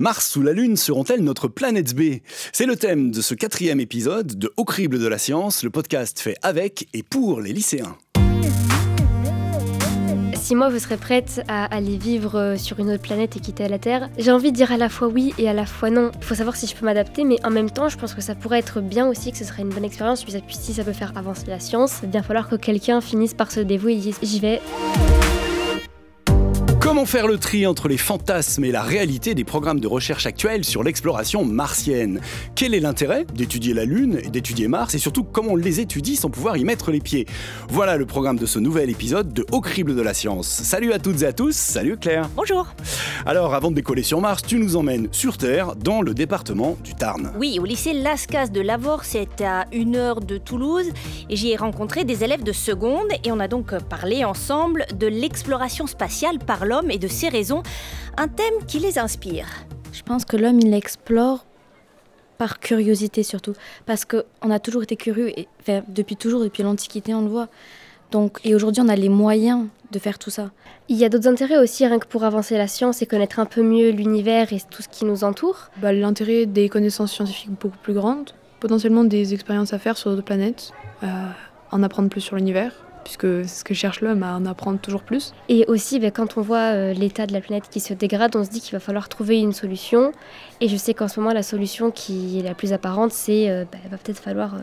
Mars ou la Lune seront-elles notre planète B? C'est le thème de ce quatrième épisode de Au crible de la science, le podcast fait avec et pour les lycéens. Si moi je serais prête à aller vivre euh, sur une autre planète et quitter la Terre, j'ai envie de dire à la fois oui et à la fois non. Il faut savoir si je peux m'adapter, mais en même temps, je pense que ça pourrait être bien aussi, que ce serait une bonne expérience, puis si ça peut faire avancer la science, il va bien falloir que quelqu'un finisse par se dévouer et dise j'y vais. Comment faire le tri entre les fantasmes et la réalité des programmes de recherche actuels sur l'exploration martienne? Quel est l'intérêt d'étudier la Lune et d'étudier Mars? Et surtout comment on les étudie sans pouvoir y mettre les pieds? Voilà le programme de ce nouvel épisode de Au crible de la science. Salut à toutes et à tous, salut Claire. Bonjour. Alors avant de décoller sur Mars, tu nous emmènes sur Terre dans le département du Tarn. Oui, au lycée Lascas de Lavore, c'est à une heure de Toulouse et j'y ai rencontré des élèves de seconde et on a donc parlé ensemble de l'exploration spatiale par l'homme et de ses raisons, un thème qui les inspire. Je pense que l'homme, il explore par curiosité surtout, parce qu'on a toujours été curieux, et, depuis toujours, depuis l'Antiquité, on le voit. Donc, et aujourd'hui, on a les moyens de faire tout ça. Il y a d'autres intérêts aussi, rien que pour avancer la science et connaître un peu mieux l'univers et tout ce qui nous entoure. Bah, L'intérêt des connaissances scientifiques beaucoup plus grandes, potentiellement des expériences à faire sur d'autres planètes, euh, en apprendre plus sur l'univers, puisque c'est ce que cherche l'homme, à en apprendre toujours plus. Et aussi, ben, quand on voit euh, l'état de la planète qui se dégrade, on se dit qu'il va falloir trouver une solution. Et je sais qu'en ce moment, la solution qui est la plus apparente, c'est qu'il euh, ben, va peut-être falloir euh,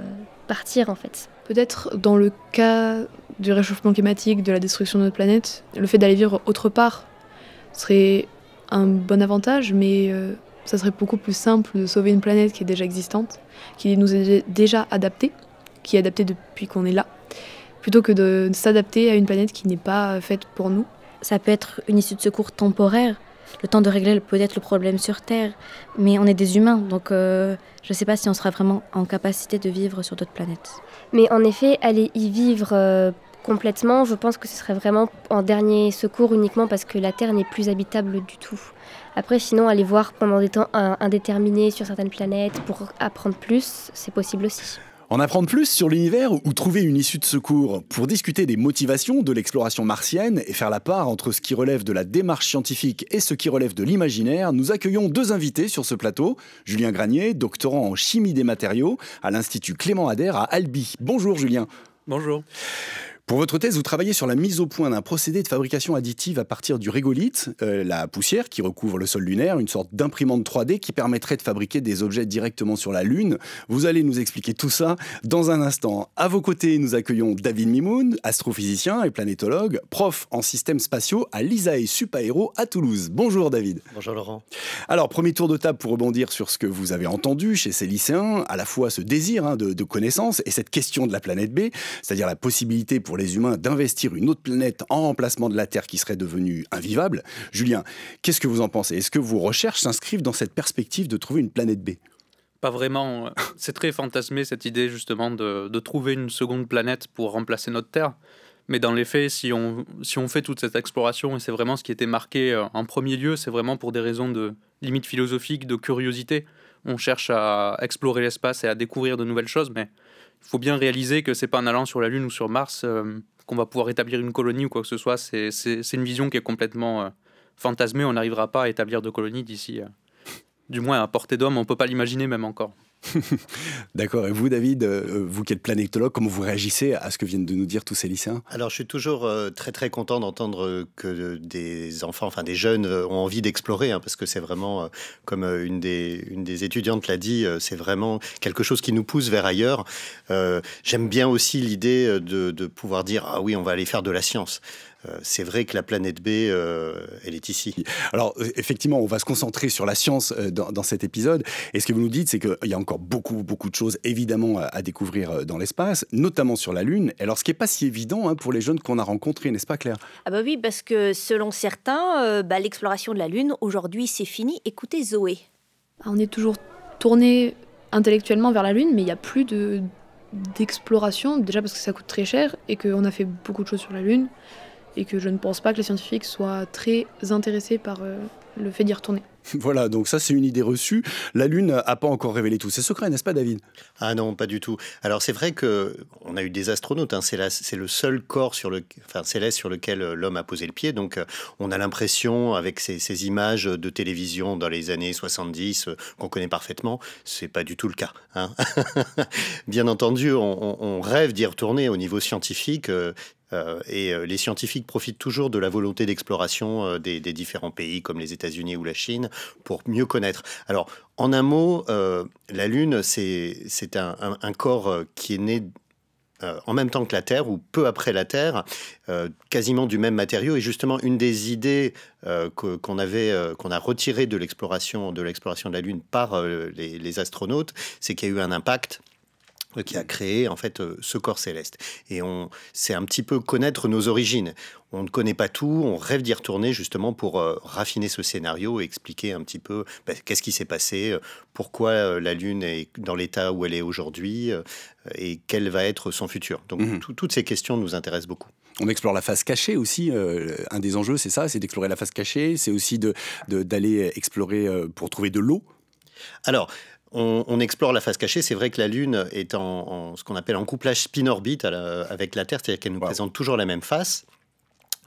partir en fait. Peut-être dans le cas du réchauffement climatique, de la destruction de notre planète, le fait d'aller vivre autre part serait un bon avantage, mais ça serait beaucoup plus simple de sauver une planète qui est déjà existante, qui nous est déjà adaptée, qui est adaptée depuis qu'on est là plutôt que de s'adapter à une planète qui n'est pas faite pour nous. Ça peut être une issue de secours temporaire, le temps de régler peut-être le problème sur Terre, mais on est des humains, donc euh, je ne sais pas si on sera vraiment en capacité de vivre sur d'autres planètes. Mais en effet, aller y vivre euh, complètement, je pense que ce serait vraiment en dernier secours uniquement parce que la Terre n'est plus habitable du tout. Après, sinon, aller voir pendant des temps indéterminés sur certaines planètes pour apprendre plus, c'est possible aussi. En apprendre plus sur l'univers ou trouver une issue de secours pour discuter des motivations de l'exploration martienne et faire la part entre ce qui relève de la démarche scientifique et ce qui relève de l'imaginaire, nous accueillons deux invités sur ce plateau. Julien Granier, doctorant en chimie des matériaux à l'Institut Clément Ader à Albi. Bonjour Julien. Bonjour. Pour votre thèse, vous travaillez sur la mise au point d'un procédé de fabrication additive à partir du régolithe, euh, la poussière qui recouvre le sol lunaire, une sorte d'imprimante 3D qui permettrait de fabriquer des objets directement sur la Lune. Vous allez nous expliquer tout ça dans un instant. À vos côtés, nous accueillons David Mimoun, astrophysicien et planétologue, prof en systèmes spatiaux à l'ISAE Supaéro à Toulouse. Bonjour David. Bonjour Laurent. Alors, premier tour de table pour rebondir sur ce que vous avez entendu chez ces lycéens, à la fois ce désir hein, de, de connaissance et cette question de la planète B, c'est-à-dire la possibilité pour les humains d'investir une autre planète en remplacement de la Terre qui serait devenue invivable. Julien, qu'est-ce que vous en pensez? Est-ce que vos recherches s'inscrivent dans cette perspective de trouver une planète B? Pas vraiment. C'est très fantasmé cette idée justement de, de, trouver une seconde planète pour remplacer notre Terre. Mais dans les faits, si on, si on fait toute cette exploration, et c'est vraiment ce qui était marqué euh, en premier lieu, c'est vraiment pour des raisons de limite philosophique, de curiosité. On cherche à explorer l'espace et à découvrir de nouvelles choses, mais il faut bien réaliser que c'est pas en allant sur la Lune ou sur Mars euh, qu'on va pouvoir établir une colonie ou quoi que ce soit. C'est une vision qui est complètement euh, fantasmée. On n'arrivera pas à établir de colonie d'ici, euh, du moins à portée d'homme. On ne peut pas l'imaginer même encore. D'accord. Et vous, David, euh, vous qui êtes planétologue, comment vous réagissez à ce que viennent de nous dire tous ces lycéens? Alors, je suis toujours euh, très très content d'entendre que des enfants, enfin des jeunes, euh, ont envie d'explorer, hein, parce que c'est vraiment, comme une des, une des étudiantes l'a dit, c'est vraiment quelque chose qui nous pousse vers ailleurs. J'aime bien aussi l'idée de, de pouvoir dire ah oui, on va aller faire de la science. Euh, c'est vrai que la planète B, euh, elle est ici. Alors, euh, effectivement, on va se concentrer sur la science dans, cet épisode. Et ce que vous nous dites, c'est qu'il y a encore beaucoup, beaucoup de choses, évidemment, à, découvrir dans l'espace, notamment sur la Lune. Alors, ce qui n'est pas si évident hein, pour les jeunes qu'on a rencontrés, n'est-ce pas, Claire? Ah bah oui, parce que selon certains, bah, l'exploration de la Lune, aujourd'hui, c'est fini. Écoutez Zoé. On est toujours tourné intellectuellement vers la Lune, mais il n'y a plus de d'exploration, déjà parce que ça coûte très cher et qu'on a fait beaucoup de choses sur la Lune et que je ne pense pas que les scientifiques soient très intéressés par euh, le fait d'y retourner. Voilà, donc ça c'est une idée reçue. La Lune n'a pas encore révélé tous ses secrets, n'est-ce pas David? Ah non, pas du tout. Alors c'est vrai que on a eu des astronautes, hein. c'est le seul corps sur le, enfin, céleste sur lequel euh, l'homme a posé le pied, donc euh, on a l'impression avec ces, images de télévision dans les années 70 euh, qu'on connaît parfaitement, c'est pas du tout le cas. Hein. Bien entendu, on, on rêve d'y retourner au niveau scientifique. Euh, et euh, les scientifiques profitent toujours de la volonté d'exploration euh, des, différents pays comme les États-Unis ou la Chine pour mieux connaître. Alors, en un mot, la Lune, c'est un, corps qui est né en même temps que la Terre ou peu après la Terre, quasiment du même matériau. Et justement, une des idées qu'on avait, qu'on a retirées de l'exploration de de la Lune par les astronautes, c'est qu'il y a eu un impact qui a créé en fait euh, ce corps céleste. Et on, c'est un petit peu connaître nos origines. On ne connaît pas tout, on rêve d'y retourner justement pour euh, raffiner ce scénario et expliquer un petit peu bah, qu'est-ce qui s'est passé, euh, pourquoi la Lune est dans l'état où elle est aujourd'hui et quel va être son futur. Donc mhm. toutes ces questions nous intéressent beaucoup. On explore la face cachée aussi. un des enjeux, c'est ça, c'est d'explorer la face cachée. C'est aussi de, d'aller explorer pour trouver de l'eau? Alors, on, explore la face cachée. C'est vrai que la Lune est en, ce qu'on appelle en couplage spin-orbite avec la Terre, c'est-à-dire qu'elle nous présente toujours la même face.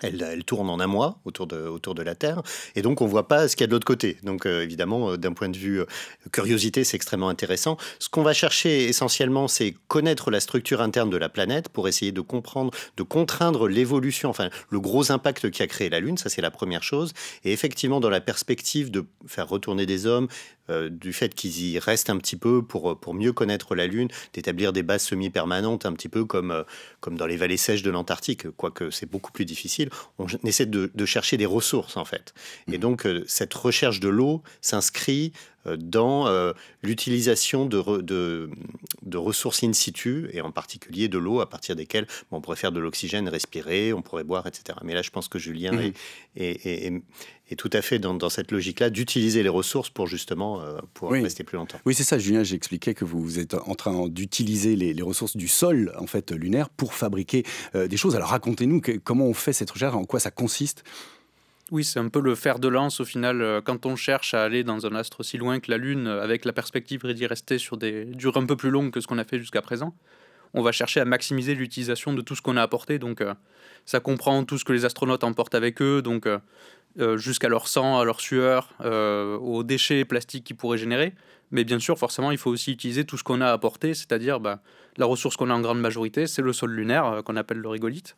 Elle, tourne en un mois autour de, autour de la Terre, et donc on ne voit pas ce qu'il y a de l'autre côté. Donc euh, évidemment, euh, d'un point de vue euh, curiosité, c'est extrêmement intéressant. Ce qu'on va chercher essentiellement, c'est connaître la structure interne de la planète pour essayer de comprendre, de contraindre l'évolution, enfin le gros impact qui a créé la Lune, ça c'est la première chose. Et effectivement, dans la perspective de faire retourner des hommes, du fait qu'ils y restent un petit peu pour, pour mieux connaître la Lune, d'établir des bases semi-permanentes, un petit peu comme, comme dans les vallées sèches de l'Antarctique, quoique c'est beaucoup plus difficile on essaie de, chercher des ressources en fait. Et mmh. donc euh, cette recherche de l'eau s'inscrit euh, dans euh, l'utilisation de, de, ressources in situ, et en particulier de l'eau, à partir desquelles on pourrait faire de l'oxygène, respirer, on pourrait boire, etc. Mais là, je pense que Julien mmh. est, est, tout à fait dans, cette logique-là, d'utiliser les ressources pour justement pour rester plus longtemps. Oui, c'est ça, Julien, j'ai expliqué que vous êtes en train d'utiliser les, ressources du sol en fait lunaire pour fabriquer des choses. Alors racontez-nous comment on fait cette recherche, en quoi ça consiste oui, c'est un peu le fer de lance au final. Euh, quand on cherche à aller dans un astre aussi loin que la Lune, euh, avec la perspective d'y rester sur des durées un peu plus longues que ce qu'on a fait jusqu'à présent, on va chercher à maximiser l'utilisation de tout ce qu'on a apporté. Donc, euh, ça comprend tout ce que les astronautes emportent avec eux, donc jusqu'à leur sang, à leur sueur, aux déchets plastiques qu'ils pourraient générer. Mais bien sûr, forcément, il faut aussi utiliser tout ce qu'on a apporté, c'est-à-dire bah, la ressource qu'on a en grande majorité, c'est le sol lunaire qu'on appelle le rigolite.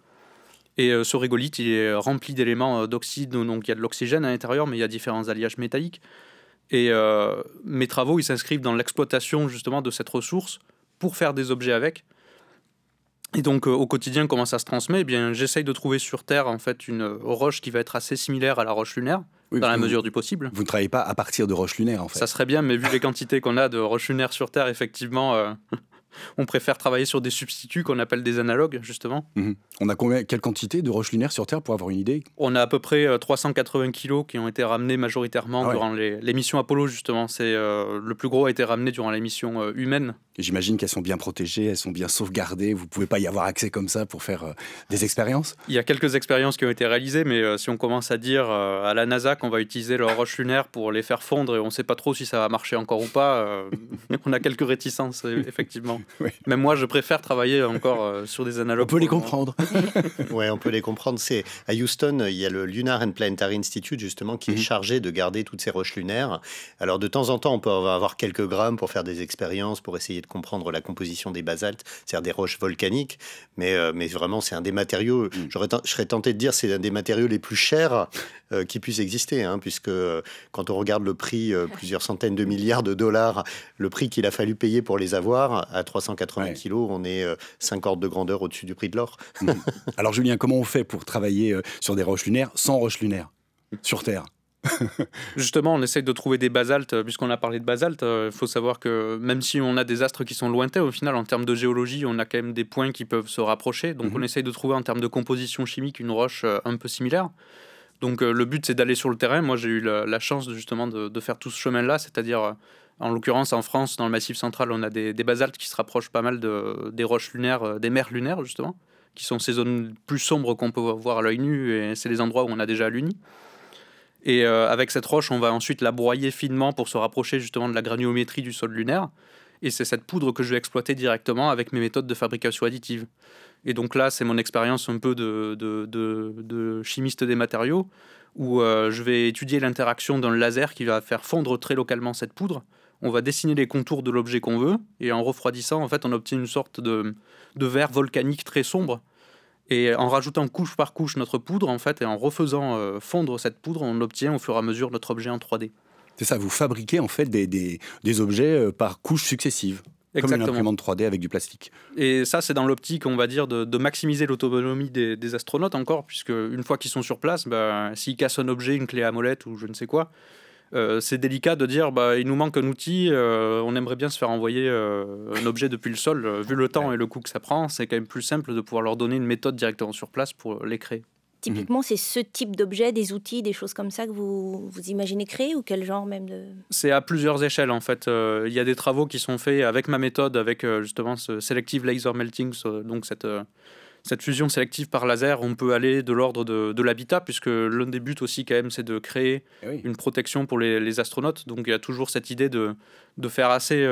Et euh, ce régolithe, il est rempli d'éléments euh, d'oxyde, donc il y a de l'oxygène à l'intérieur, mais il y a différents alliages métalliques. Et euh, mes travaux, ils s'inscrivent dans l'exploitation justement de cette ressource pour faire des objets avec. Et donc au quotidien, comment ça se transmet? Eh bien, j'essaye de trouver sur Terre en fait une roche qui va être assez similaire à la roche lunaire, dans la mesure du possible. Vous ne travaillez pas à partir de roches lunaires en fait. Ça serait bien, mais vu les quantités qu'on a de roches lunaires sur Terre, effectivement, on préfère travailler sur des substituts qu'on appelle des analogues, justement. Mhm. On a combien, quelle quantité de roches lunaires sur Terre pour avoir une idée? On a à peu près 380 euh, kilos qui ont été ramenés majoritairement ah durant les, missions Apollo, justement. C'est euh, le plus gros a été ramené durant les missions euh, humaines. J'imagine qu'elles sont bien protégées, elles sont bien sauvegardées. Vous pouvez pas y avoir accès comme ça pour faire des expériences? Il y a quelques expériences qui ont été réalisées, mais si on commence à dire à la NASA qu'on va utiliser leurs roches lunaires pour les faire fondre et on ne sait pas trop si ça va marcher encore ou pas, on a quelques réticences, effectivement. Même moi, je préfère travailler encore euh, sur des analogues. On peut les comprendre. ouais, on peut les comprendre. C'est à Houston, il y a le Lunar and Planetary Institute justement qui est mhm. chargé de garder toutes ces roches lunaires. Alors de temps en temps, on peut avoir quelques grammes pour faire des expériences, pour essayer de comprendre la composition des basaltes, c'est-à-dire des roches volcaniques. Mais, euh, mais vraiment, c'est un des matériaux. Mhm. je serais tenté de dire, c'est un des matériaux les plus chers euh, qui puissent exister, hein, puisque quand on regarde le prix, plusieurs centaines de milliards de dollars, le prix qu'il a fallu payer pour les avoir à 380 80 kilos, on est 5 euh, ordres de grandeur au-dessus du prix de l'or. Mhm. Alors Julien, comment on fait pour travailler euh, sur des roches lunaires sans roches lunaires sur Terre? Justement, on essaye de trouver des basaltes, euh, puisqu'on a parlé de basalte. Il faut savoir que même si on a des astres qui sont lointains, au final, en termes de géologie, on a quand même des points qui peuvent se rapprocher. Donc, mhm. on essaye de trouver en termes de composition chimique une roche un peu similaire. Donc, le but, c'est d'aller sur le terrain. Moi, j'ai eu la, chance justement de, de, faire tout ce chemin-là, c'est-à-dire en l'occurrence, en France, dans le Massif central, on a des, basaltes qui se rapprochent pas mal de, des roches lunaires, euh, des mers lunaires, justement, qui sont ces zones plus sombres qu'on peut voir à l'œil nu, et c'est les endroits où on a déjà l'Uni. Et euh, avec cette roche, on va ensuite la broyer finement pour se rapprocher justement de la granulométrie du sol lunaire. Et c'est cette poudre que je vais exploiter directement avec mes méthodes de fabrication additive. Et donc là, c'est mon expérience un peu de, chimiste des matériaux, où euh, je vais étudier l'interaction d'un laser qui va faire fondre très localement cette poudre. On va dessiner les contours de l'objet qu'on veut, et en refroidissant, en fait, on obtient une sorte de, de verre volcanique très sombre. Et en rajoutant couche par couche notre poudre, en fait, et en refaisant euh, fondre cette poudre, on obtient au fur et à mesure notre objet en 3D. C'est ça, vous fabriquez en fait des, des, des objets euh, par couches successives. Exactement. Comme une imprimante 3D avec du plastique. Et ça, c'est dans l'optique, on va dire, de, de maximiser l'autonomie des, des, astronautes encore, puisque une fois qu'ils sont sur place, bah, s'ils cassent un objet, une clé à molette ou je ne sais quoi, euh, c'est délicat de dire bah, il nous manque un outil, euh, on aimerait bien se faire envoyer un objet depuis le sol. vu le temps et le coût que ça prend, c'est quand même plus simple de pouvoir leur donner une méthode directement sur place pour les créer. Typiquement, c'est ce type d'objet, des outils, des choses comme ça que vous, vous imaginez créer ou quel genre même de... C'est à plusieurs échelles en fait. Euh, il y a des travaux qui sont faits avec ma méthode, avec euh, justement ce Selective Laser Melting, donc cette, euh, cette fusion sélective par laser, on peut aller de l'ordre de, de l'habitat, puisque l'un des buts aussi quand même, c'est de créer eh une protection pour les, les, astronautes. Donc il y a toujours cette idée de, de faire assez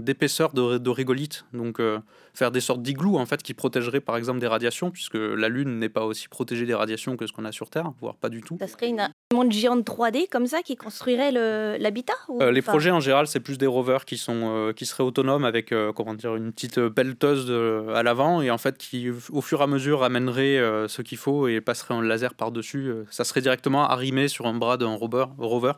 d'épaisseur de, de régolithe. Donc faire des sortes d'iglous en fait qui protégeraient par exemple des radiations, puisque la Lune n'est pas aussi protégée des radiations que ce qu'on a sur Terre, voire pas du tout. Ça serait une monde géant 3D comme ça qui construirait l'habitat euh, Les projets en général, c'est plus des rovers qui sont euh, qui seraient autonomes avec euh, comment dire une petite pelleteuse à l'avant et en fait qui au fur et à mesure amènerait ce qu'il faut et passerait un laser par dessus. ça serait directement arrimé sur un bras d'un rover. rover.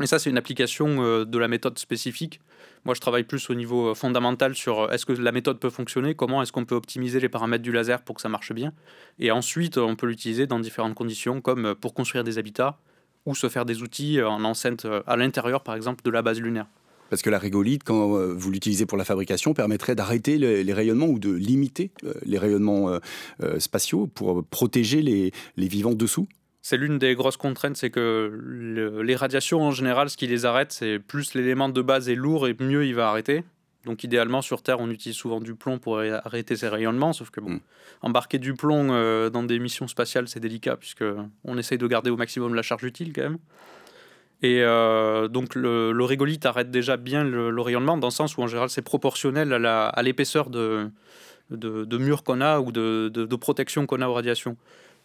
Et ça, c'est une application de la méthode spécifique moi, je travaille plus au niveau euh, fondamental sur euh, est-ce que la méthode peut fonctionner, comment est-ce qu'on peut optimiser les paramètres du laser pour que ça marche bien. Et ensuite, on peut l'utiliser dans différentes conditions, comme euh, pour construire des habitats ou se faire des outils en enceinte à l'intérieur, par exemple, de la base lunaire. Parce que la régolite, quand vous l'utilisez pour la fabrication, permettrait d'arrêter les, rayonnements ou de limiter les rayonnements spatiaux pour protéger les, les vivants dessous? C'est l'une des grosses contraintes, c'est que les radiations en général, ce qui les arrête, c'est plus l'élément de base est lourd et mieux il va arrêter. Donc idéalement sur Terre, on utilise souvent du plomb pour arrêter ces rayonnements, sauf que bon, mm. embarquer du plomb euh, dans des missions spatiales, c'est délicat puisque on essaye de garder au maximum la charge utile quand même. Et euh, donc le, le, régolithe arrête déjà bien le, rayonnement dans le sens où en général c'est proportionnel à l'épaisseur de, de, mur qu'on a ou de, de protection qu'on a aux radiations.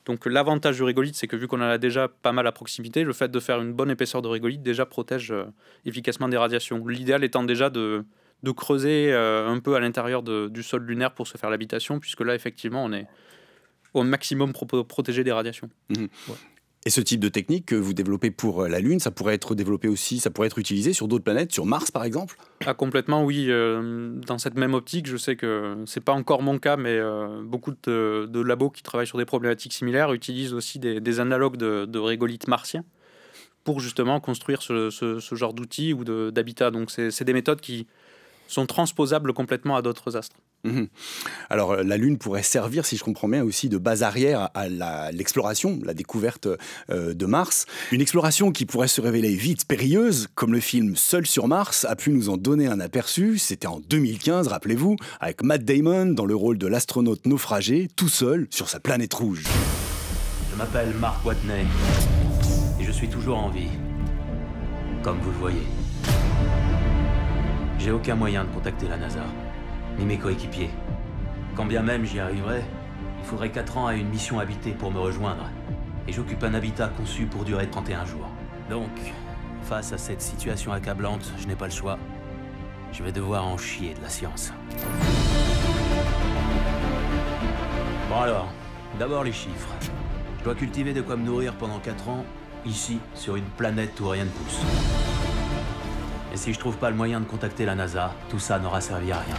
Donc l'avantage du régolithe, c'est que vu qu'on en a déjà pas mal à proximité, le fait de faire une bonne épaisseur de régolithe déjà protège euh, efficacement des radiations. L'idéal étant déjà de, de creuser euh, un peu à l'intérieur du sol lunaire pour se faire l'habitation, puisque là, effectivement, on est au maximum protégé des radiations. Mmh. Et ce type de technique que vous développez pour euh, la Lune, ça pourrait être développé aussi, ça pourrait être utilisé sur d'autres planètes, sur Mars par exemple? Ah, Complètement, oui. Euh, dans cette même optique, je sais que c'est pas encore mon cas, mais euh, beaucoup de, labos qui travaillent sur des problématiques similaires utilisent aussi des, analogues de, de régolithes martiens pour justement construire ce, ce genre d'outils ou d'habitat. Donc c'est des méthodes qui sont transposables complètement à d'autres astres. Mhm. Alors euh, la Lune pourrait servir, si je comprends bien, aussi de base arrière à l'exploration, la, découverte euh, de Mars. Une exploration qui pourrait se révéler vite périlleuse, comme le film Seul sur Mars a pu nous en donner un aperçu. C'était en 2015, rappelez-vous, avec Matt Damon dans le rôle de l'astronaute naufragé, tout seul sur sa planète rouge. Je m'appelle Mark Watney et je suis toujours en vie, comme vous le voyez. J'ai aucun moyen de contacter la NASA ni mes coéquipiers. Quand bien même j'y arriverais, il faudrait 4 ans à une mission habitée pour me rejoindre. Et j'occupe un habitat conçu pour durer 31 jours. Donc, face à cette situation accablante, je n'ai pas le choix. Je vais devoir en chier de la science. Bon alors, d'abord les chiffres. Je dois cultiver de quoi me nourrir pendant 4 ans, ici, sur une planète où rien ne pousse. Et si je trouve pas le moyen de contacter la NASA, tout ça n'aura servi à rien.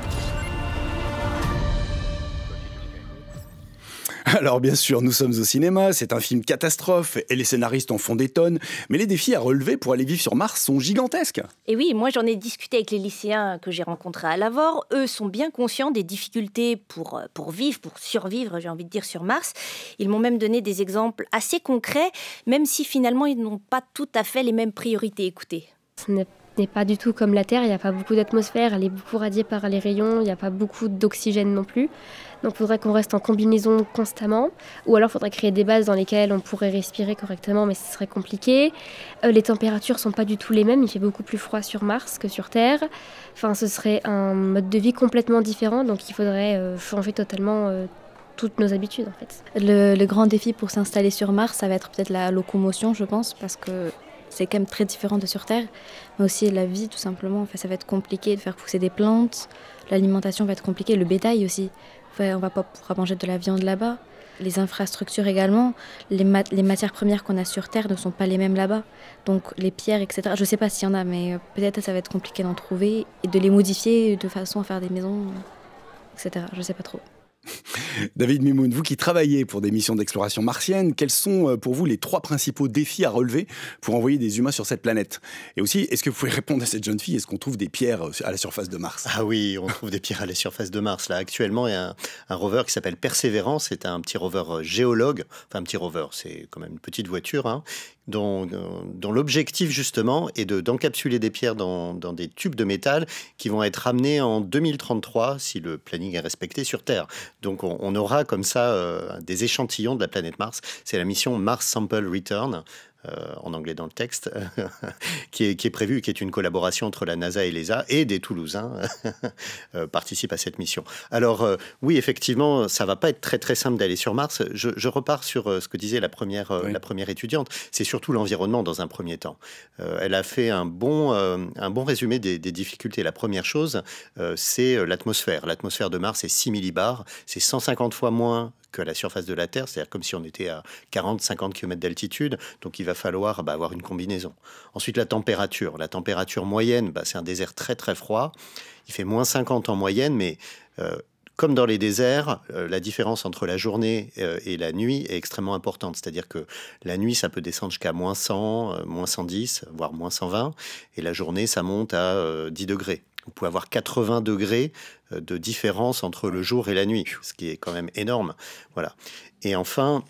Alors bien sûr, nous sommes au cinéma, c'est un film catastrophe et les scénaristes en font des tonnes, mais les défis à relever pour aller vivre sur Mars sont gigantesques. Et oui, moi j'en ai discuté avec les lycéens que j'ai rencontrés à Lavore, eux sont bien conscients des difficultés pour, euh, pour vivre, pour survivre, j'ai envie de dire, sur Mars. Ils m'ont même donné des exemples assez concrets, même si finalement ils n'ont pas tout à fait les mêmes priorités. Écoutez. Ce n'est n'est pas du tout comme la Terre, il n'y a pas beaucoup d'atmosphère, elle est beaucoup radiée par les rayons, il n'y a pas beaucoup d'oxygène non plus. Donc il faudrait qu'on reste en combinaison constamment, ou alors il faudrait créer des bases dans lesquelles on pourrait respirer correctement, mais ce serait compliqué. Euh, les températures sont pas du tout les mêmes, il fait beaucoup plus froid sur Mars que sur Terre. Enfin, ce serait un mode de vie complètement différent, donc il faudrait euh, changer totalement euh, toutes nos habitudes en fait. Le, le grand défi pour s'installer sur Mars, ça va être peut-être la locomotion, je pense, parce que c'est quand même très différent de sur Terre, mais aussi la vie tout simplement. Enfin, ça va être compliqué de faire pousser des plantes, l'alimentation va être compliquée, le bétail aussi. Enfin, on va pas pouvoir manger de la viande là-bas. Les infrastructures également, les, les matières premières qu'on a sur Terre ne sont pas les mêmes là-bas. Donc les pierres, etc. Je sais pas s'il y en a, mais euh, peut-être ça va être compliqué d'en trouver et de les modifier de façon à faire des maisons, etc. Je sais pas trop. David Mimoun, vous qui travaillez pour des missions d'exploration martienne, quels sont euh, pour vous les trois principaux défis à relever pour envoyer des humains sur cette planète? Et aussi, est-ce que vous pouvez répondre à cette jeune fille Est-ce qu'on trouve des pierres euh, à la surface de Mars? Ah oui, on trouve des pierres à la surface de Mars. Là, actuellement, il y a un, rover qui s'appelle Persévérance. C'est un petit rover euh, géologue. Enfin, un petit rover, c'est quand même une petite voiture, hein, dont, l'objectif, justement, est de- d'encapsuler des pierres dans, dans des tubes de métal qui vont être ramenés en 2033, si le planning est respecté, sur Terre. Donc, on, aura comme ça euh, des échantillons de la planète Mars. C'est la mission Mars Sample Return. Euh, en anglais dans le texte, qui, est, qui est prévue, qui est une collaboration entre la NASA et l'ESA et des Toulousains euh, participent à cette mission. Alors euh, oui, effectivement, ça va pas être très très simple d'aller sur Mars. Je, je repars sur ce que disait la première, Oui. la première étudiante. C'est surtout l'environnement dans un premier temps. Elle a fait un bon, un bon résumé des, des difficultés. La première chose, c'est l'atmosphère. L'atmosphère de Mars est 6 millibars. C'est 150 fois moins que la surface de la Terre, c'est-à-dire comme si on était à 40-50 km d'altitude, donc il va falloir bah, avoir une combinaison. Ensuite, la température. La température moyenne, bah, c'est un désert très très froid. Il fait moins 50 en moyenne, mais euh, comme dans les déserts, euh, la différence entre la journée euh, et la nuit est extrêmement importante. C'est-à-dire que la nuit, ça peut descendre jusqu'à moins 100, euh, moins 110, voire moins 120, et la journée, ça monte à euh, 10 degrés. Vous pouvez avoir 80 degrés euh, de différence entre le jour et la nuit, ce qui est quand même énorme. Voilà. Et enfin,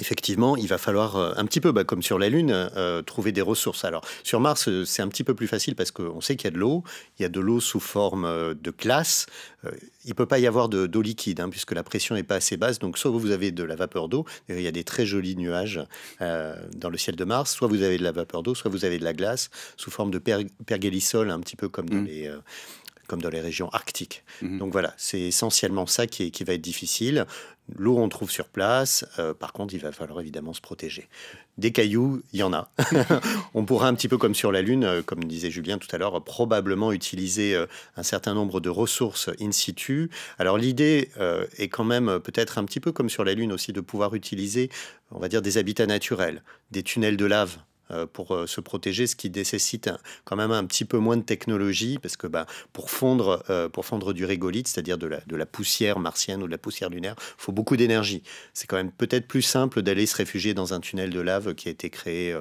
Effectivement, il va falloir euh, un petit peu, bah, comme sur la Lune, euh, trouver des ressources. Alors, sur Mars, euh, c'est un petit peu plus facile parce qu'on sait qu'il y a de l'eau. Il y a de l'eau sous forme de glace. Euh, il ne peut pas y avoir de- d'eau liquide hein, puisque la pression n'est pas assez basse. Donc, soit vous avez de la vapeur d'eau. Il y a des très jolis nuages euh, dans le ciel de Mars. Soit vous avez de la vapeur d'eau, soit vous avez de la glace sous forme de per pergélisol, un petit peu comme dans Mm. les. Comme dans les régions arctiques. Mhm. Donc voilà, c'est essentiellement ça qui, est- qui va être difficile. L'eau, on trouve sur place. Euh, par contre, il va falloir évidemment se protéger. Des cailloux, il y en a. on pourra un petit peu comme sur la Lune, euh, comme disait Julien tout à l'heure, probablement utiliser euh, un certain nombre de ressources in situ. Alors l'idée euh, est quand même peut-être un petit peu comme sur la Lune aussi de pouvoir utiliser, on va dire, des habitats naturels, des tunnels de lave pour euh, se protéger, ce qui nécessite un- quand même un petit peu moins de technologie, parce que bah, pour, fondre, euh, pour fondre du régolithe, c'est-à-dire de la, de la poussière martienne ou de la poussière lunaire, il faut beaucoup d'énergie. C'est quand même peut-être plus simple d'aller se réfugier dans un tunnel de lave qui a été créé euh,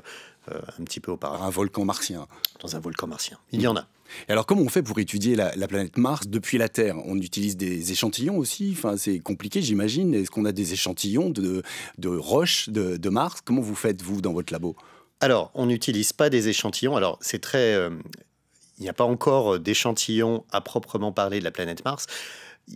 euh, un petit peu Par auparavant, un volcan martien. dans un volcan martien. Il y en a. Et alors, comment on fait pour étudier la, la planète Mars depuis la Terre? On utilise des échantillons aussi? Enfin, c'est compliqué, j'imagine. Est-ce qu'on a des échantillons de, de roches de, de Mars? Comment vous faites, vous, dans votre labo? Alors, on n'utilise pas des échantillons. Alors, c'est très. euh, il n'y a pas encore d'échantillons à proprement parler de la planète Mars.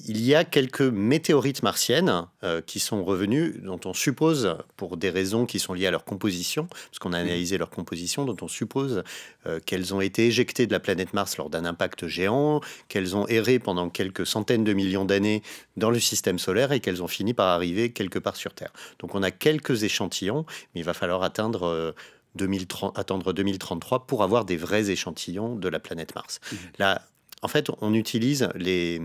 Il y a quelques météorites martiennes euh, qui sont revenues, dont on suppose, pour des raisons qui sont liées à leur composition, parce qu'on a analysé leur composition, dont on suppose euh, qu'elles ont été éjectées de la planète Mars lors d'un impact géant, qu'elles ont erré pendant quelques centaines de millions d'années dans le système solaire et qu'elles ont fini par arriver quelque part sur Terre. Donc on a quelques échantillons, mais il va falloir atteindre euh, 2030, attendre 2033 pour avoir des vrais échantillons de la planète Mars. Là, en fait, on utilise les,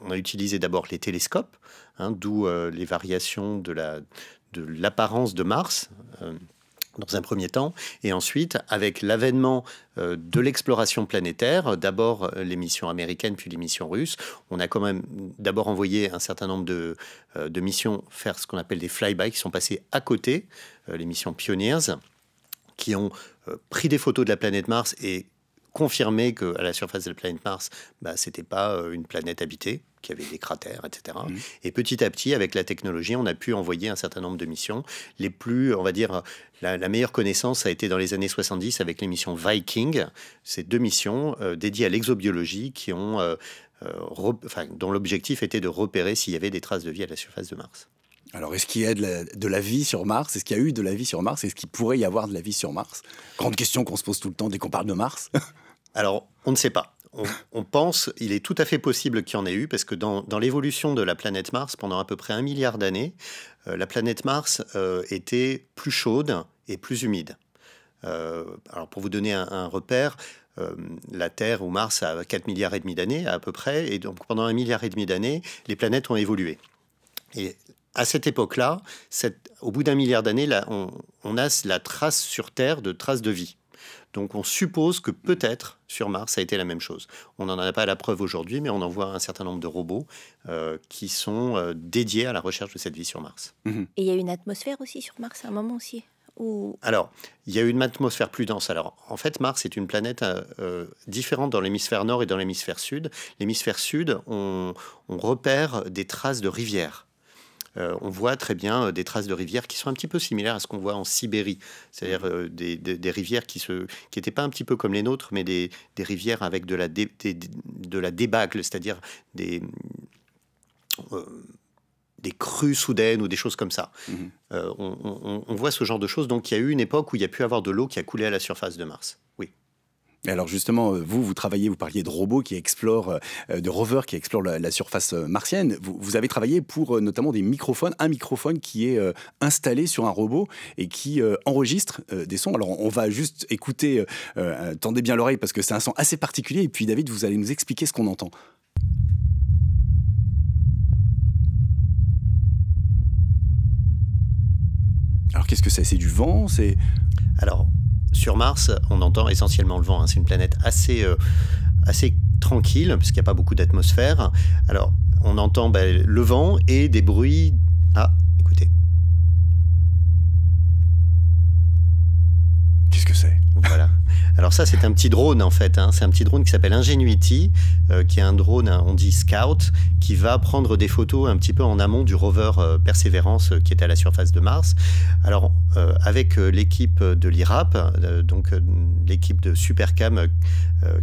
on a utilisé d'abord les télescopes, hein, d'où euh, les variations de la de l'apparence de Mars. euh, dans un premier temps, et ensuite, avec l'avènement euh, de l'exploration planétaire, d'abord les missions américaines, puis les missions russes, on a quand même d'abord envoyé un certain nombre de, de missions faire ce qu'on appelle des flybys, qui sont passées à côté, les missions Pioneers, qui ont euh, pris des photos de la planète Mars et confirmé qu'à la surface de la planète Mars, bah, c'était pas euh, une planète habitée. qu'il y avait des cratères, etc. Mmh. Et petit à petit, avec la technologie, on a pu envoyer un certain nombre de missions. Les plus, on va dire, la, meilleure connaissance a été dans les années 70 avec les missions Viking. Ces deux missions euh, dédiées à l'exobiologie qui ont, euh, euh, dont l'objectif était de repérer s'il y avait des traces de vie à la surface de Mars. Alors, est-ce qu'il y a de la, de la vie sur Mars? Est-ce qu'il y a eu de la vie sur Mars? Est-ce qu'il pourrait y avoir de la vie sur Mars? Grande question qu'on se pose tout le temps dès qu'on parle de Mars. Alors, on ne sait pas on, pense, il est tout à fait possible qu'il y en ait eu, parce que dans, l'évolution de la planète Mars, pendant à peu près un milliard d'années, euh, la planète Mars euh, était plus chaude et plus humide. Euh, alors pour vous donner un, repère, la Terre ou Mars a 4 milliards et demi d'années à peu près, et donc pendant un milliard et demi d'années, les planètes ont évolué. Et à cette époque-là, au bout d'un milliard d'années, on, on, a la trace sur Terre de traces de vie. Donc on suppose que peut-être sur Mars, ça a été la même chose. On n'en a pas la preuve aujourd'hui, mais on en voit un certain nombre de robots euh, qui sont euh, dédiés à la recherche de cette vie sur Mars. Mhm. Et il y a une atmosphère aussi sur Mars à un moment aussi Alors, il y a une atmosphère plus dense. Alors, en fait, Mars est une planète euh, différente dans l'hémisphère nord et dans l'hémisphère sud. L'hémisphère sud, on repère des traces de rivières. Euh, on voit très bien euh, des traces de rivières qui sont un petit peu similaires à ce qu'on voit en Sibérie, c'est-à-dire mmh. euh, des, rivières qui n'étaient pas un petit peu comme les nôtres, mais des, rivières avec de la, de la débâcle, c'est-à-dire des, des crues soudaines ou des choses comme ça. Mmh. on, on, voit ce genre de choses. Donc il y a eu une époque où il y a pu avoir de l'eau qui a coulé à la surface de Mars. Oui alors justement, euh, vous, vous travaillez, vous parliez de robots qui explorent, euh, euh, de rovers qui explorent la, surface martienne. Vous, avez travaillé pour notamment des microphones, un microphone qui est installé sur un robot et qui enregistre des sons. Alors on va juste écouter, tendez bien l'oreille parce que c'est un son assez particulier. Et puis David, vous allez nous expliquer ce qu'on entend. Alors qu'est-ce que c'est? C'est du vent? Sur Mars, on entend essentiellement le vent. Hein. C'est une planète assez, euh, assez tranquille, puisqu'il n'y a pas beaucoup d'atmosphère. Alors, on entend ben, le vent et des bruits. Ah, écoutez. Qu'est-ce que c'est? Voilà. Alors ça, c'est un petit drone en fait. Hein. C'est un petit drone qui s'appelle Ingenuity, euh, qui est un drone, hein, on dit Scout, qui va prendre des photos un petit peu en amont du rover euh, Perseverance qui est à la surface de Mars. Alors euh, avec l'équipe de l'IRAP, donc l'équipe de Supercam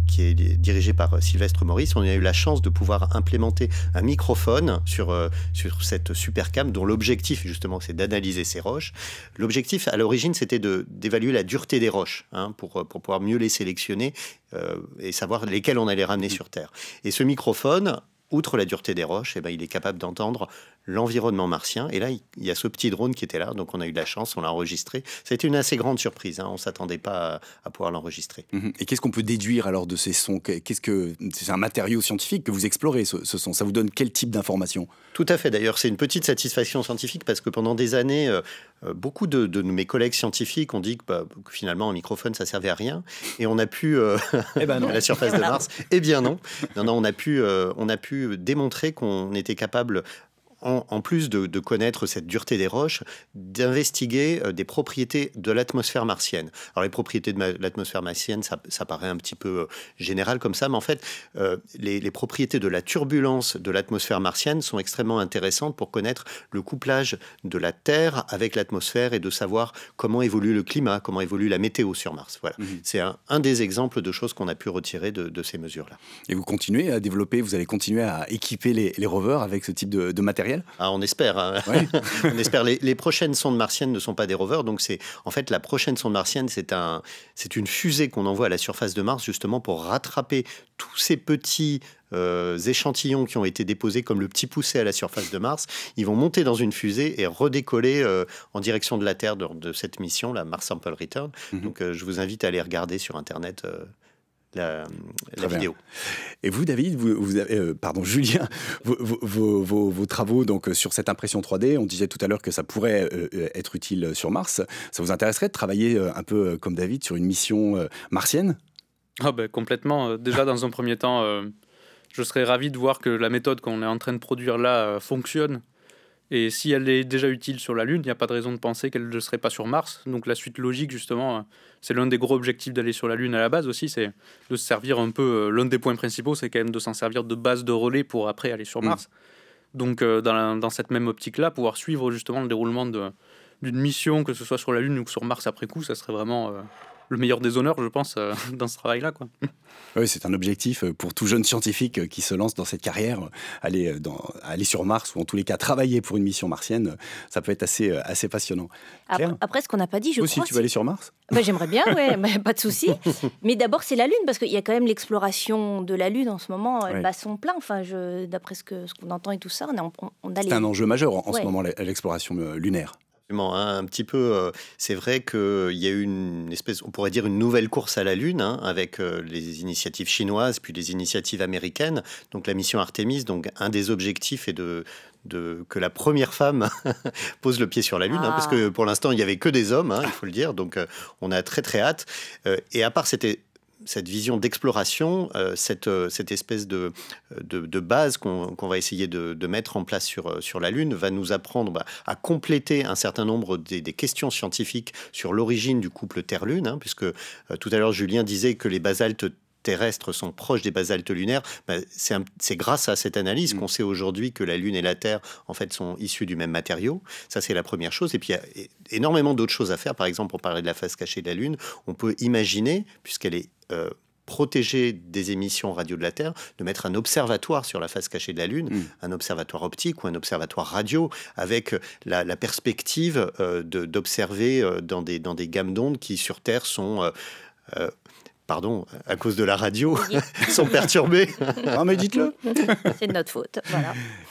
qui est dirigée par Sylvestre Maurice, on a eu la chance de pouvoir implémenter un microphone sur, sur cette Supercam dont l'objectif justement c'est d'analyser ces roches. L'objectif à l'origine c'était d'évaluer la dureté des roches hein, pour, pour pouvoir mieux les sélectionner euh, et savoir lesquels on allait ramener sur Terre. Et ce microphone, outre la dureté des roches, eh ben, il est capable d'entendre l'environnement martien. Et là, il y a ce petit drone qui était là, donc on a eu de la chance, on l'a enregistré. Ça a été une assez grande surprise, hein. on ne s'attendait pas à, pouvoir l'enregistrer. Mhm. Et qu'est-ce qu'on peut déduire alors de ces sons? Qu'est-ce que C'est un matériau scientifique que vous explorez, ce, son? Ça vous donne quel type d'informations Tout à fait, d'ailleurs, c'est une petite satisfaction scientifique parce que pendant des années, euh, euh, beaucoup de, mes collègues scientifiques ont dit bah, que, finalement un microphone ça servait à rien et on a pu euh, eh ben la surface de Mars eh bien non non non on a pu on a pu démontrer qu'on était capable en, plus de, connaître cette dureté des roches, d'investiguer euh, des propriétés de l'atmosphère martienne. Alors les propriétés de l'atmosphère martienne, ça, paraît un petit peu euh, général comme ça, mais en fait, euh, les, propriétés de la turbulence de l'atmosphère martienne sont extrêmement intéressantes pour connaître le couplage de la Terre avec l'atmosphère et de savoir comment évolue le climat, comment évolue la météo sur Mars. Voilà, mhm. c'est un, des exemples de choses qu'on a pu retirer de, ces mesures-là. Et vous continuez à développer, vous allez continuer à équiper les, rovers avec ce type de matériel? Ah, on espère. Hein. on espère. Les, prochaines sondes martiennes ne sont pas des rovers, donc c'est en fait la prochaine sonde martienne, c'est un, c'est une fusée qu'on envoie à la surface de Mars justement pour rattraper tous ces petits euh, échantillons qui ont été déposés comme le petit poussé à la surface de Mars. Ils vont monter dans une fusée et redécoller euh, en direction de la Terre de, cette mission, la Mars Sample Return. Mhm. Donc euh, je vous invite à aller regarder sur Internet la, vidéo. Et vous, David, vous, avez, euh, pardon, Julien, vos, travaux donc sur cette impression 3D, on disait tout à l'heure que ça pourrait euh, euh, être utile sur Mars. Ça vous intéresserait de travailler un peu comme David sur une mission martienne? Ah ben, Complètement. Déjà, dans un premier temps, je serais ravi de voir que la méthode qu'on est en train de produire là fonctionne Et si elle est déjà utile sur la Lune, il n'y a pas de raison de penser qu'elle ne serait pas sur Mars. Donc la suite logique, justement, c'est l'un des gros objectifs d'aller sur la Lune à la base aussi, c'est de se servir un peu, euh, l'un des points principaux, c'est quand même de s'en servir de base de relais pour après aller sur mm. Mars. Donc euh, dans, dans, cette même optique-là, pouvoir suivre justement le déroulement d'une mission, que ce soit sur la Lune ou sur Mars après coup, ça serait vraiment euh, le meilleur des honneurs, je pense, euh, dans ce travail-là. Quoi. Oui, c'est un objectif euh, pour tout jeune scientifique euh, qui se lance dans cette carrière. Aller, dans, aller sur Mars, ou en tous les cas travailler pour une mission martienne, ça peut être assez, assez passionnant. Après, ce qu'on n'a pas dit, je Aussi, tu vas aller sur Mars? Bah, J'aimerais bien, ouais, pas de souci. Mais d'abord, c'est la Lune, parce qu'il y a quand même l'exploration de la Lune en ce moment. Elle bat son plein, enfin, d'après ce qu'on ce qu'on entend et tout ça. On on, C'est un enjeu majeur en, en ce moment, l'exploration lunaire. Hein, un petit peu, euh, c'est vrai qu'il y a eu une espèce, on pourrait dire une nouvelle course à la Lune, hein, avec euh, les initiatives chinoises, puis les initiatives américaines. Donc la mission Artemis, donc un des objectifs est de, de, que la première femme pose le pied sur la Lune, hein, parce que ah. pour l'instant, il n'y avait que des hommes, il faut le dire, donc euh, on a très très hâte. et à part c'était cette vision d'exploration, euh, cette, euh, cette, espèce de, de, base qu'on va essayer de, mettre en place sur, euh, sur la Lune, va nous apprendre bah, à compléter un certain nombre des, questions scientifiques sur l'origine du couple Terre-Lune, hein, puisque tout à l'heure Julien disait que les basaltes terrestres sont proches des basaltes lunaires, bah, c'est grâce à cette analyse mm. qu'on sait aujourd'hui que la Lune et la Terre, en fait, sont issus du même matériau. Ça, c'est la première chose. Et puis, il y a énormément d'autres choses à faire. Par exemple, pour parler de la face cachée de la Lune, on peut imaginer, puisqu'elle est euh, protégée des émissions radio de la Terre, de mettre un observatoire sur la face cachée de la Lune, mm. un observatoire optique ou un observatoire radio, avec la, perspective euh, d'observer euh, dans, des, dans des gammes d'ondes qui sur Terre sont pardon, à cause de la radio, sont perturbés. non, mais dites-le. C'est de notre faute.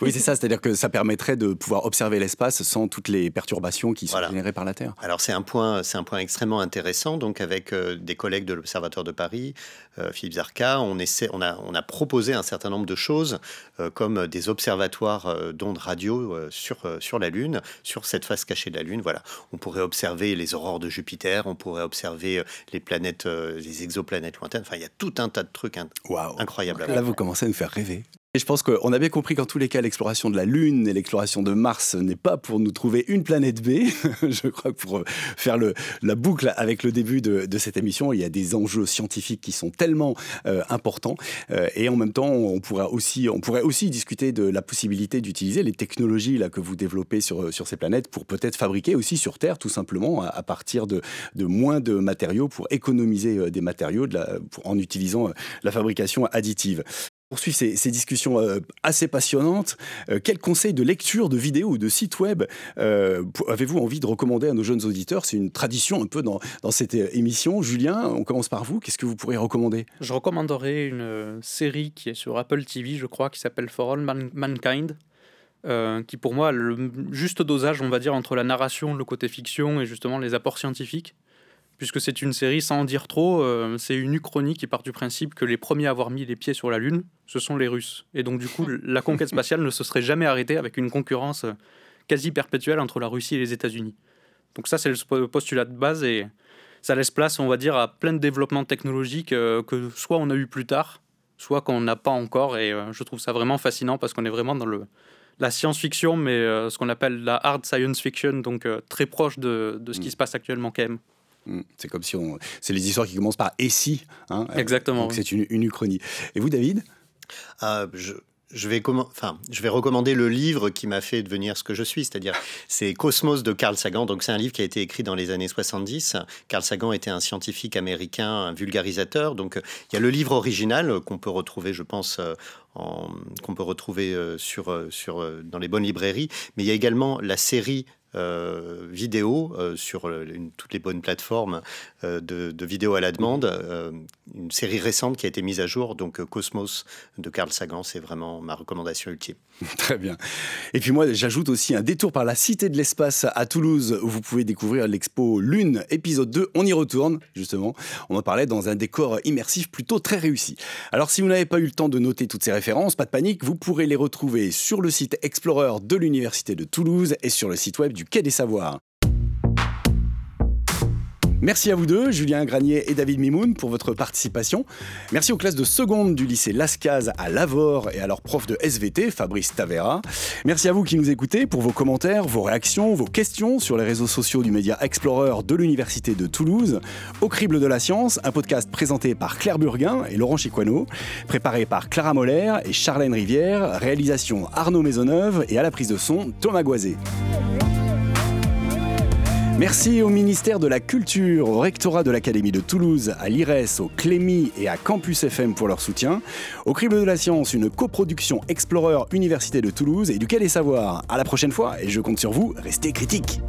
Oui, c'est ça. C'est-à-dire que ça permettrait de pouvoir observer l'espace sans toutes les perturbations qui sont générées par la Terre. Alors, c'est un point, c'est un point extrêmement intéressant. Donc, avec euh, des collègues de l'Observatoire de Paris, euh, Philippe Zarka, on, essaie, on, a, on a proposé un certain nombre de choses, euh, comme des observatoires d'ondes radio sur, sur la Lune, sur cette face cachée de la Lune. Voilà. On pourrait observer les aurores de Jupiter, on pourrait observer les planètes, les exoplanètes planètes lointaines. Enfin, il y a tout un tas de trucs incroyables. Là, vous commencez à nous faire rêver. Et je pense qu'on a bien compris qu'en tous les cas, l'exploration de la Lune et l'exploration de Mars n'est pas pour nous trouver une planète B. je crois que pour faire le, la boucle avec le début de, cette émission, il y a des enjeux scientifiques qui sont tellement euh, importants. Euh, et en même temps, on, pourra aussi, on pourrait aussi discuter de la possibilité d'utiliser les technologies là, que vous développez sur, sur ces planètes pour peut-être fabriquer aussi sur Terre, tout simplement, à, partir de, de, moins de matériaux pour économiser euh, des matériaux de la, en utilisant la fabrication additive poursuit ces, discussions euh, assez passionnantes. Euh, quels conseils de lecture, de vidéos ou de sites web euh, avez-vous envie de recommander à nos jeunes auditeurs? C'est une tradition un peu dans, dans, cette émission. Julien, on commence par vous. Qu'est-ce que vous pourriez recommander? Je recommanderais une série qui est sur Apple TV, je crois, qui s'appelle For All Mankind. qui pour moi le juste dosage, on va dire, entre la narration, le côté fiction et justement les apports scientifiques puisque c'est une série sans en dire trop, euh, c'est une uchronie qui part du principe que les premiers à avoir mis les pieds sur la Lune, ce sont les Russes. Et donc du coup, la conquête spatiale ne se serait jamais arrêtée avec une concurrence euh, quasi perpétuelle entre la Russie et les États-Unis. Donc ça, c'est le postulat de base et ça laisse place, on va dire, à plein de développements technologiques euh, que soit on a eu plus tard, soit qu'on n'a pas encore. Et je trouve ça vraiment fascinant parce qu'on est vraiment dans le, la science-fiction, mais ce qu'on appelle la hard science fiction, donc très proche de, de ce qui mm. se passe actuellement quand même. Mm. C'est comme si on. C'est les histoires qui commencent par et si. Hein Exactement. Donc c'est une, une uchronie. Et vous, David? Ah, je, je vais, enfin, je vais recommander le livre qui m'a fait devenir ce que je suis, c'est-à-dire c'est Cosmos de Carl Sagan. Donc c'est un livre qui a été écrit dans les années 70. Carl Sagan était un scientifique américain, un vulgarisateur. Donc il y a le livre original qu'on peut retrouver, je pense, euh, qu'on peut retrouver euh, sur, sur, dans les bonnes librairies. Mais il y a également la série euh, vidéo euh, sur toutes les bonnes plateformes euh, de, de, vidéo à la demande. une série récente qui a été mise à jour, donc Cosmos de Carl Sagan, c'est vraiment ma recommandation ultime. Très bien. Et puis moi, j'ajoute aussi un détour par la Cité de l'Espace à Toulouse, où vous pouvez découvrir l'expo Lune, épisode 2. On y retourne, justement. On en parlait dans un décor immersif plutôt très réussi. Alors si vous n'avez pas eu le temps de noter toutes ces références, pas de panique, vous pourrez les retrouver sur le site Explorer de l'Université de Toulouse et sur le site web Quai des Savoirs. Merci à vous deux, Julien Granier et David Mimoun, pour votre participation. Merci aux classes de seconde du lycée Lascaz à Lavore et à leur prof de SVT, Fabrice Tavera. Merci à vous qui nous écoutez pour vos commentaires, vos réactions, vos questions sur les réseaux sociaux du média Explorer de l'Université de Toulouse. Au crible de la science, un podcast présenté par Claire Burguin et Laurent Chiquano, préparé par Clara Moller et Charlène Rivière, réalisation Arnaud Maisonneuve et à la prise de son Thomas Goisé. Merci au ministère de la Culture, au rectorat de l'Académie de Toulouse, à l'IRES, au Clémy et à Campus FM pour leur soutien. Au Crible de la Science, une coproduction Explorer Université de Toulouse et du Quai des Savoirs. À la prochaine fois et je compte sur vous, restez critiques.